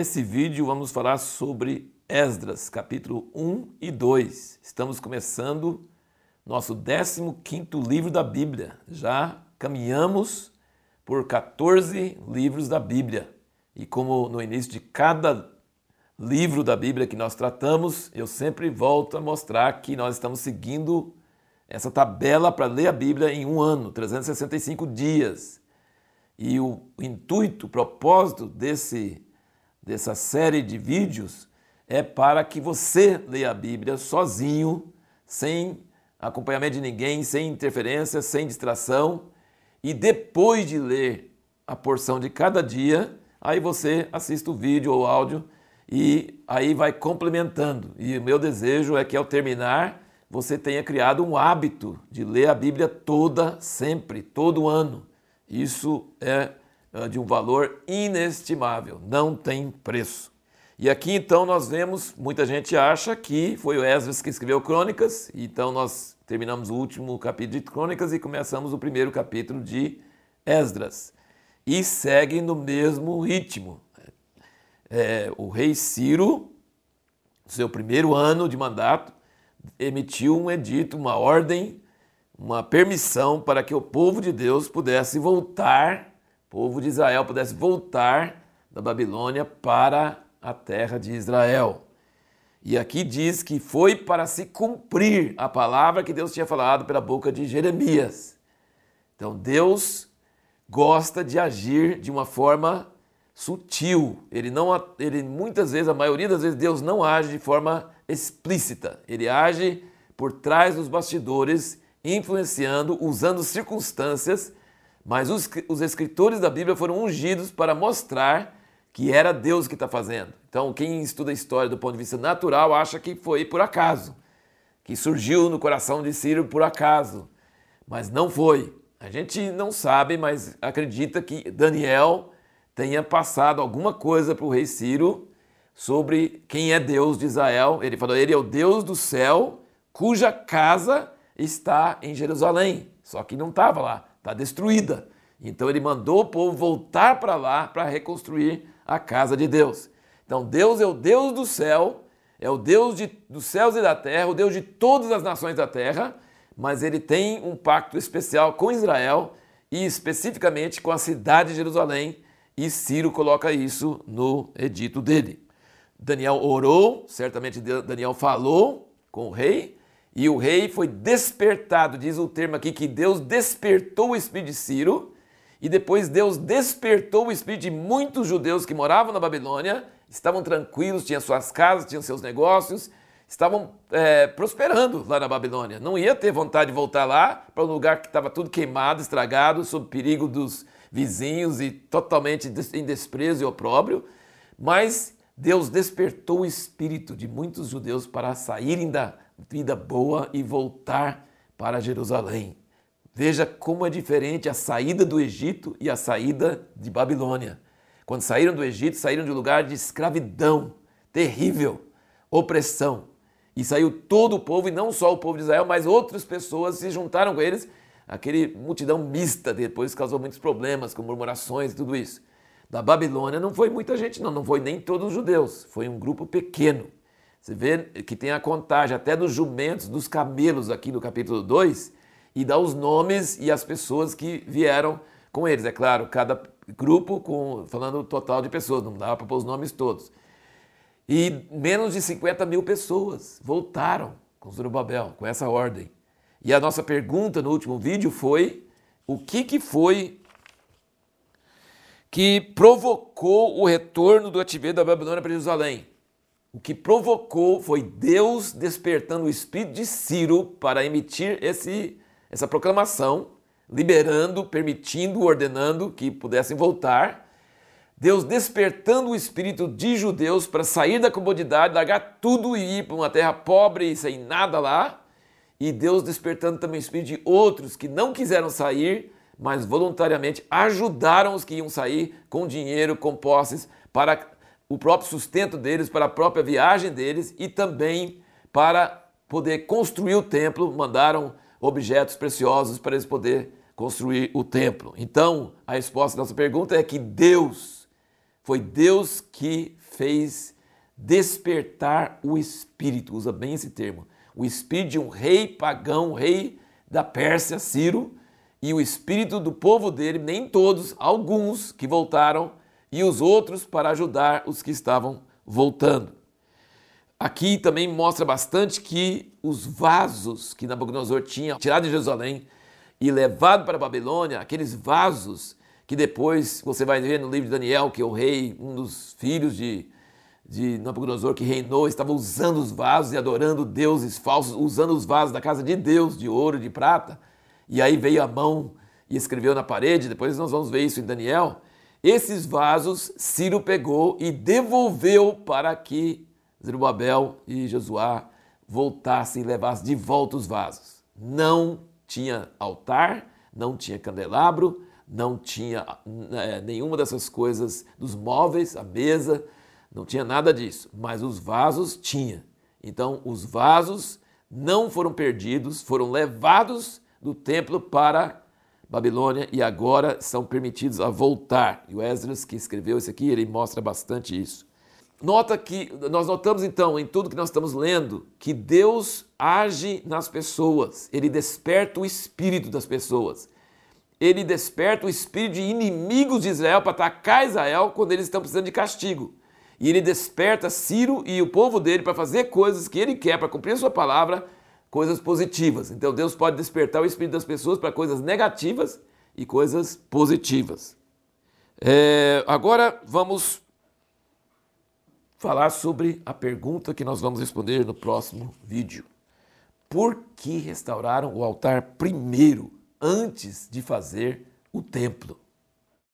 Nesse vídeo vamos falar sobre Esdras, capítulo 1 e 2. Estamos começando nosso 15º livro da Bíblia. Já caminhamos por 14 livros da Bíblia. E como no início de cada livro da Bíblia que nós tratamos, eu sempre volto a mostrar que nós estamos seguindo essa tabela para ler a Bíblia em um ano, 365 dias. E o intuito, o propósito desse, dessa série de vídeos é para que você leia a Bíblia sozinho, sem acompanhamento de ninguém, sem interferência, sem distração, e depois de ler a porção de cada dia, aí você assista o vídeo ou áudio e aí vai complementando. E o meu desejo é que ao terminar você tenha criado um hábito de ler a Bíblia toda, sempre, todo ano. Isso é de um valor inestimável, não tem preço. E aqui então nós vemos, muita gente acha que foi o Esdras que escreveu Crônicas, então nós terminamos o último capítulo de Crônicas e começamos o primeiro capítulo de Esdras. E segue no mesmo ritmo. É, o rei Ciro, seu primeiro ano de mandato, emitiu um edito, uma ordem, uma permissão para que o povo de Deus pudesse voltar, povo de Israel pudesse voltar da Babilônia para a terra de Israel. E aqui diz que foi para se cumprir a palavra que Deus tinha falado pela boca de Jeremias. Então Deus gosta de agir de uma forma sutil. Ele não ele muitas vezes, a maioria das vezes Deus não age de forma explícita. Ele age por trás dos bastidores, influenciando, usando circunstâncias, mas os, os escritores da Bíblia foram ungidos para mostrar que era Deus que está fazendo. Então, quem estuda a história do ponto de vista natural acha que foi por acaso, que surgiu no coração de Ciro por acaso, mas não foi. A gente não sabe, mas acredita que Daniel tenha passado alguma coisa para o rei Ciro sobre quem é Deus de Israel. Ele falou: Ele é o Deus do céu, cuja casa está em Jerusalém. Só que não estava lá, está destruída. Então ele mandou o povo voltar para lá para reconstruir a casa de Deus. Então Deus é o Deus do céu, é o Deus de, dos céus e da terra, o Deus de todas as nações da terra, mas ele tem um pacto especial com Israel e especificamente com a cidade de Jerusalém, e Ciro coloca isso no edito dele. Daniel orou, certamente Daniel falou com o rei, e o rei foi despertado, diz o termo aqui que Deus despertou o espírito de Ciro, e depois Deus despertou o espírito de muitos judeus que moravam na Babilônia, estavam tranquilos, tinham suas casas, tinham seus negócios, estavam é, prosperando lá na Babilônia. Não ia ter vontade de voltar lá para um lugar que estava tudo queimado, estragado, sob perigo dos vizinhos e totalmente em desprezo e opróbrio, mas Deus despertou o espírito de muitos judeus para saírem da vida boa e voltar para Jerusalém. Veja como é diferente a saída do Egito e a saída de Babilônia. Quando saíram do Egito, saíram de um lugar de escravidão terrível, opressão. E saiu todo o povo, e não só o povo de Israel, mas outras pessoas se juntaram com eles. Aquele multidão mista depois causou muitos problemas, com murmurações e tudo isso. Da Babilônia não foi muita gente, não, não foi nem todos os judeus, foi um grupo pequeno. Você vê que tem a contagem até dos jumentos, dos camelos aqui no capítulo 2, e dá os nomes e as pessoas que vieram com eles. É claro, cada grupo com, falando o total de pessoas, não dá para pôr os nomes todos. E menos de 50 mil pessoas voltaram com Zorobabel, com essa ordem. E a nossa pergunta no último vídeo foi: o que, que foi que provocou o retorno do cativeiro da Babilônia para Jerusalém? O que provocou foi Deus despertando o espírito de Ciro para emitir esse essa proclamação, liberando, permitindo, ordenando que pudessem voltar. Deus despertando o espírito de judeus para sair da comodidade, largar tudo e ir para uma terra pobre e sem nada lá. E Deus despertando também o espírito de outros que não quiseram sair, mas voluntariamente ajudaram os que iam sair com dinheiro, com posses, para o próprio sustento deles, para a própria viagem deles e também para poder construir o templo. Mandaram objetos preciosos para eles poderem construir o templo. Então, a resposta da nossa pergunta é que Deus, foi Deus que fez despertar o espírito, usa bem esse termo, o espírito de um rei pagão, rei da Pérsia, Ciro, e o espírito do povo dele, nem todos, alguns que voltaram, e os outros para ajudar os que estavam voltando. Aqui também mostra bastante que os vasos que Nabucodonosor tinha tirado de Jerusalém e levado para a Babilônia, aqueles vasos que depois você vai ver no livro de Daniel que o rei, um dos filhos de, de Nabucodonosor que reinou, estava usando os vasos e adorando deuses falsos, usando os vasos da casa de Deus, de ouro, de prata. E aí veio a mão e escreveu na parede, depois nós vamos ver isso em Daniel. Esses vasos Ciro pegou e devolveu para que Zerubabel e Josué voltassem e levassem de volta os vasos. Não tinha altar, não tinha candelabro, não tinha é, nenhuma dessas coisas dos móveis, a mesa, não tinha nada disso, mas os vasos tinha. Então, os vasos não foram perdidos, foram levados do templo para Babilônia e agora são permitidos a voltar. E o Esdras, que escreveu isso aqui, ele mostra bastante isso. Nota que nós notamos então em tudo que nós estamos lendo que Deus age nas pessoas, ele desperta o espírito das pessoas. Ele desperta o espírito de inimigos de Israel para atacar Israel quando eles estão precisando de castigo. E ele desperta Ciro e o povo dele para fazer coisas que ele quer, para cumprir a sua palavra, coisas positivas. Então Deus pode despertar o espírito das pessoas para coisas negativas e coisas positivas. É, agora vamos falar sobre a pergunta que nós vamos responder no próximo vídeo. Por que restauraram o altar primeiro, antes de fazer o templo?